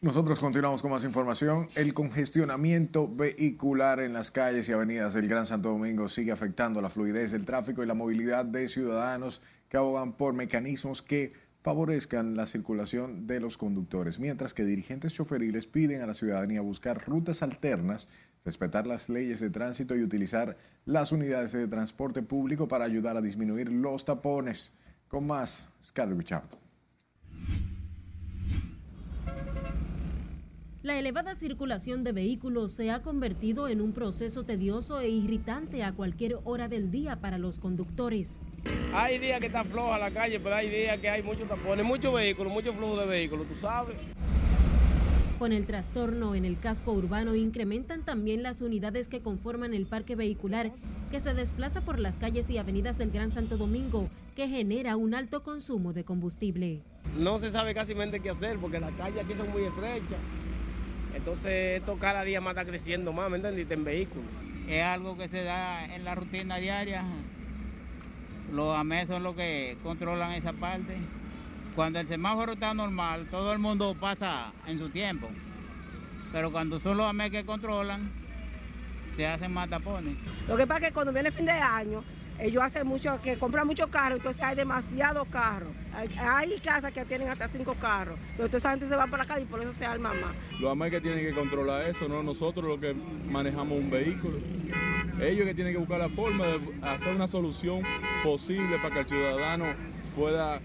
Nosotros continuamos con más información. El congestionamiento vehicular en las calles y avenidas del Gran Santo Domingo sigue afectando la fluidez del tráfico y la movilidad de ciudadanos que abogan por mecanismos que favorezcan la circulación de los conductores, mientras que dirigentes choferiles piden a la ciudadanía buscar rutas alternas, respetar las leyes de tránsito y utilizar las unidades de transporte público para ayudar a disminuir los tapones. Con más, Scarlett Richard. La elevada circulación de vehículos se ha convertido en un proceso tedioso e irritante a cualquier hora del día para los conductores. Hay días que está floja la calle, pero hay días que hay muchos tapones, muchos vehículos, mucho flujo de vehículos, tú sabes. Con el trastorno en el casco urbano incrementan también las unidades que conforman el parque vehicular que se desplaza por las calles y avenidas del Gran Santo Domingo, que genera un alto consumo de combustible. No se sabe casi qué hacer porque las calles aquí son muy estrechas. Entonces esto cada día más está creciendo más, ¿me entendiste? En vehículos. Es algo que se da en la rutina diaria. Los AME son los que controlan esa parte. Cuando el semáforo está normal, todo el mundo pasa en su tiempo. Pero cuando son los AME que controlan, se hacen más tapones. Lo que pasa es que cuando viene el fin de año, ellos hacen mucho, que compran muchos carros, entonces hay demasiados carros. Hay, hay casas que tienen hasta cinco carros. Entonces esa gente se va para acá y por eso se arma más. Los AME que tienen que controlar eso, no nosotros los que manejamos un vehículo. Ellos que tienen que buscar la forma de hacer una solución posible para que el ciudadano pueda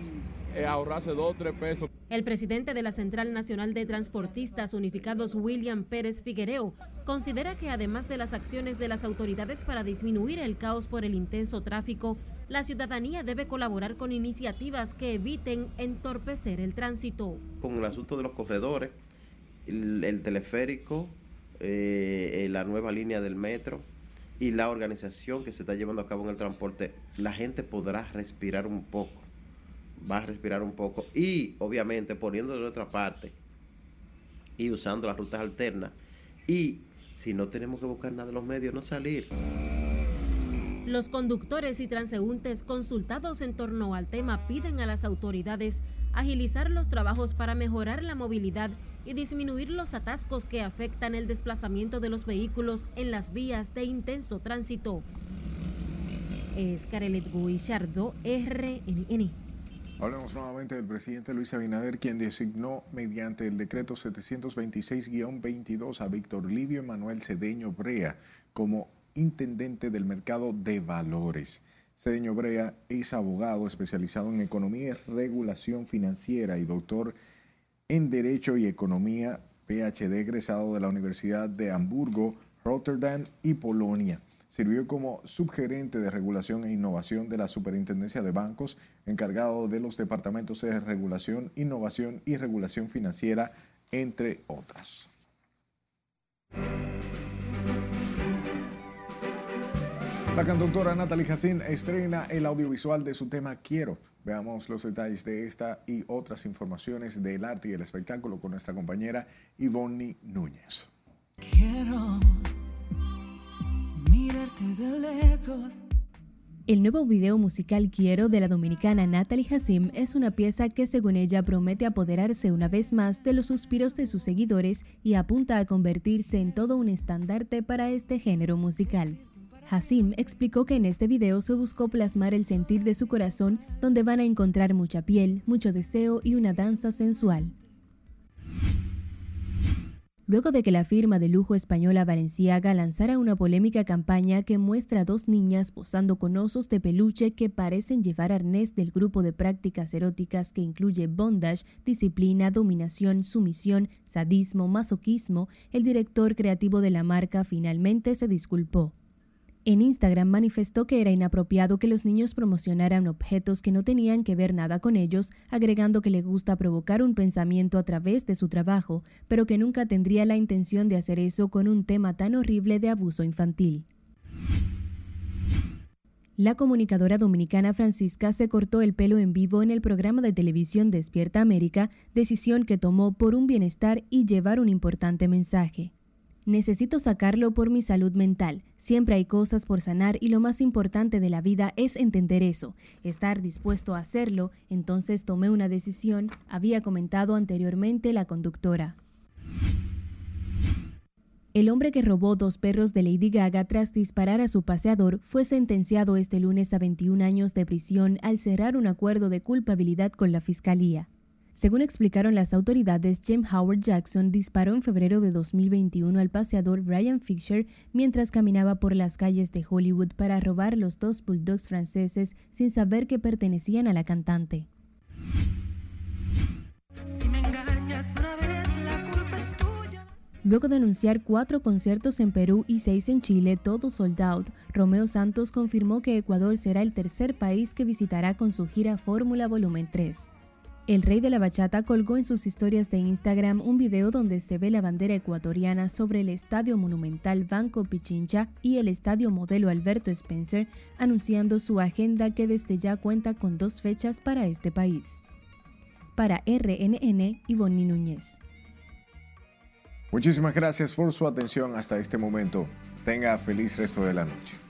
eh, ahorrarse dos o tres pesos. El presidente de la Central Nacional de Transportistas Unificados, William Pérez Figuereo, considera que además de las acciones de las autoridades para disminuir el caos por el intenso tráfico, la ciudadanía debe colaborar con iniciativas que eviten entorpecer el tránsito. con el asunto de los corredores, el, el teleférico, eh, eh, la nueva línea del metro y la organización que se está llevando a cabo en el transporte, la gente podrá respirar un poco, va a respirar un poco y obviamente poniendo de nuestra parte y usando las rutas alternas y si no tenemos que buscar nada de los medios, no salir. Los conductores y transeúntes consultados en torno al tema piden a las autoridades agilizar los trabajos para mejorar la movilidad y disminuir los atascos que afectan el desplazamiento de los vehículos en las vías de intenso tránsito. Es Carelet Guillardo, RNN. Hablemos nuevamente del presidente Luis Abinader, quien designó mediante el decreto 726-22 a Víctor Livio Emanuel Cedeño Brea como intendente del mercado de valores. Cedeño Brea es abogado especializado en economía y regulación financiera y doctor en Derecho y Economía, PhD egresado de la Universidad de Hamburgo, Rotterdam y Polonia. Sirvió como subgerente de regulación e innovación de la Superintendencia de Bancos, encargado de los departamentos de regulación, innovación y regulación financiera, entre otras. La cantautora Natalie Jacín estrena el audiovisual de su tema Quiero. Veamos los detalles de esta y otras informaciones del arte y el espectáculo con nuestra compañera Ivonne Núñez. Quiero El nuevo video musical Quiero de la dominicana Natalie Hassim es una pieza que según ella promete apoderarse una vez más de los suspiros de sus seguidores y apunta a convertirse en todo un estandarte para este género musical. Hassim explicó que en este video se buscó plasmar el sentir de su corazón donde van a encontrar mucha piel, mucho deseo y una danza sensual. Luego de que la firma de lujo española Valenciaga lanzara una polémica campaña que muestra a dos niñas posando con osos de peluche que parecen llevar arnés del grupo de prácticas eróticas que incluye bondage, disciplina, dominación, sumisión, sadismo, masoquismo, el director creativo de la marca finalmente se disculpó. En Instagram manifestó que era inapropiado que los niños promocionaran objetos que no tenían que ver nada con ellos, agregando que le gusta provocar un pensamiento a través de su trabajo, pero que nunca tendría la intención de hacer eso con un tema tan horrible de abuso infantil. La comunicadora dominicana Francisca se cortó el pelo en vivo en el programa de televisión Despierta América, decisión que tomó por un bienestar y llevar un importante mensaje. Necesito sacarlo por mi salud mental. Siempre hay cosas por sanar y lo más importante de la vida es entender eso, estar dispuesto a hacerlo. Entonces tomé una decisión, había comentado anteriormente la conductora. El hombre que robó dos perros de Lady Gaga tras disparar a su paseador fue sentenciado este lunes a 21 años de prisión al cerrar un acuerdo de culpabilidad con la fiscalía. Según explicaron las autoridades, James Howard Jackson disparó en febrero de 2021 al paseador Brian Fisher mientras caminaba por las calles de Hollywood para robar los dos bulldogs franceses sin saber que pertenecían a la cantante. Luego de anunciar cuatro conciertos en Perú y seis en Chile, todo sold out, Romeo Santos confirmó que Ecuador será el tercer país que visitará con su gira Fórmula Volumen 3. El rey de la bachata colgó en sus historias de Instagram un video donde se ve la bandera ecuatoriana sobre el Estadio Monumental Banco Pichincha y el Estadio Modelo Alberto Spencer, anunciando su agenda que desde ya cuenta con dos fechas para este país. Para RNN, Ivonne Núñez. Muchísimas gracias por su atención hasta este momento. Tenga feliz resto de la noche.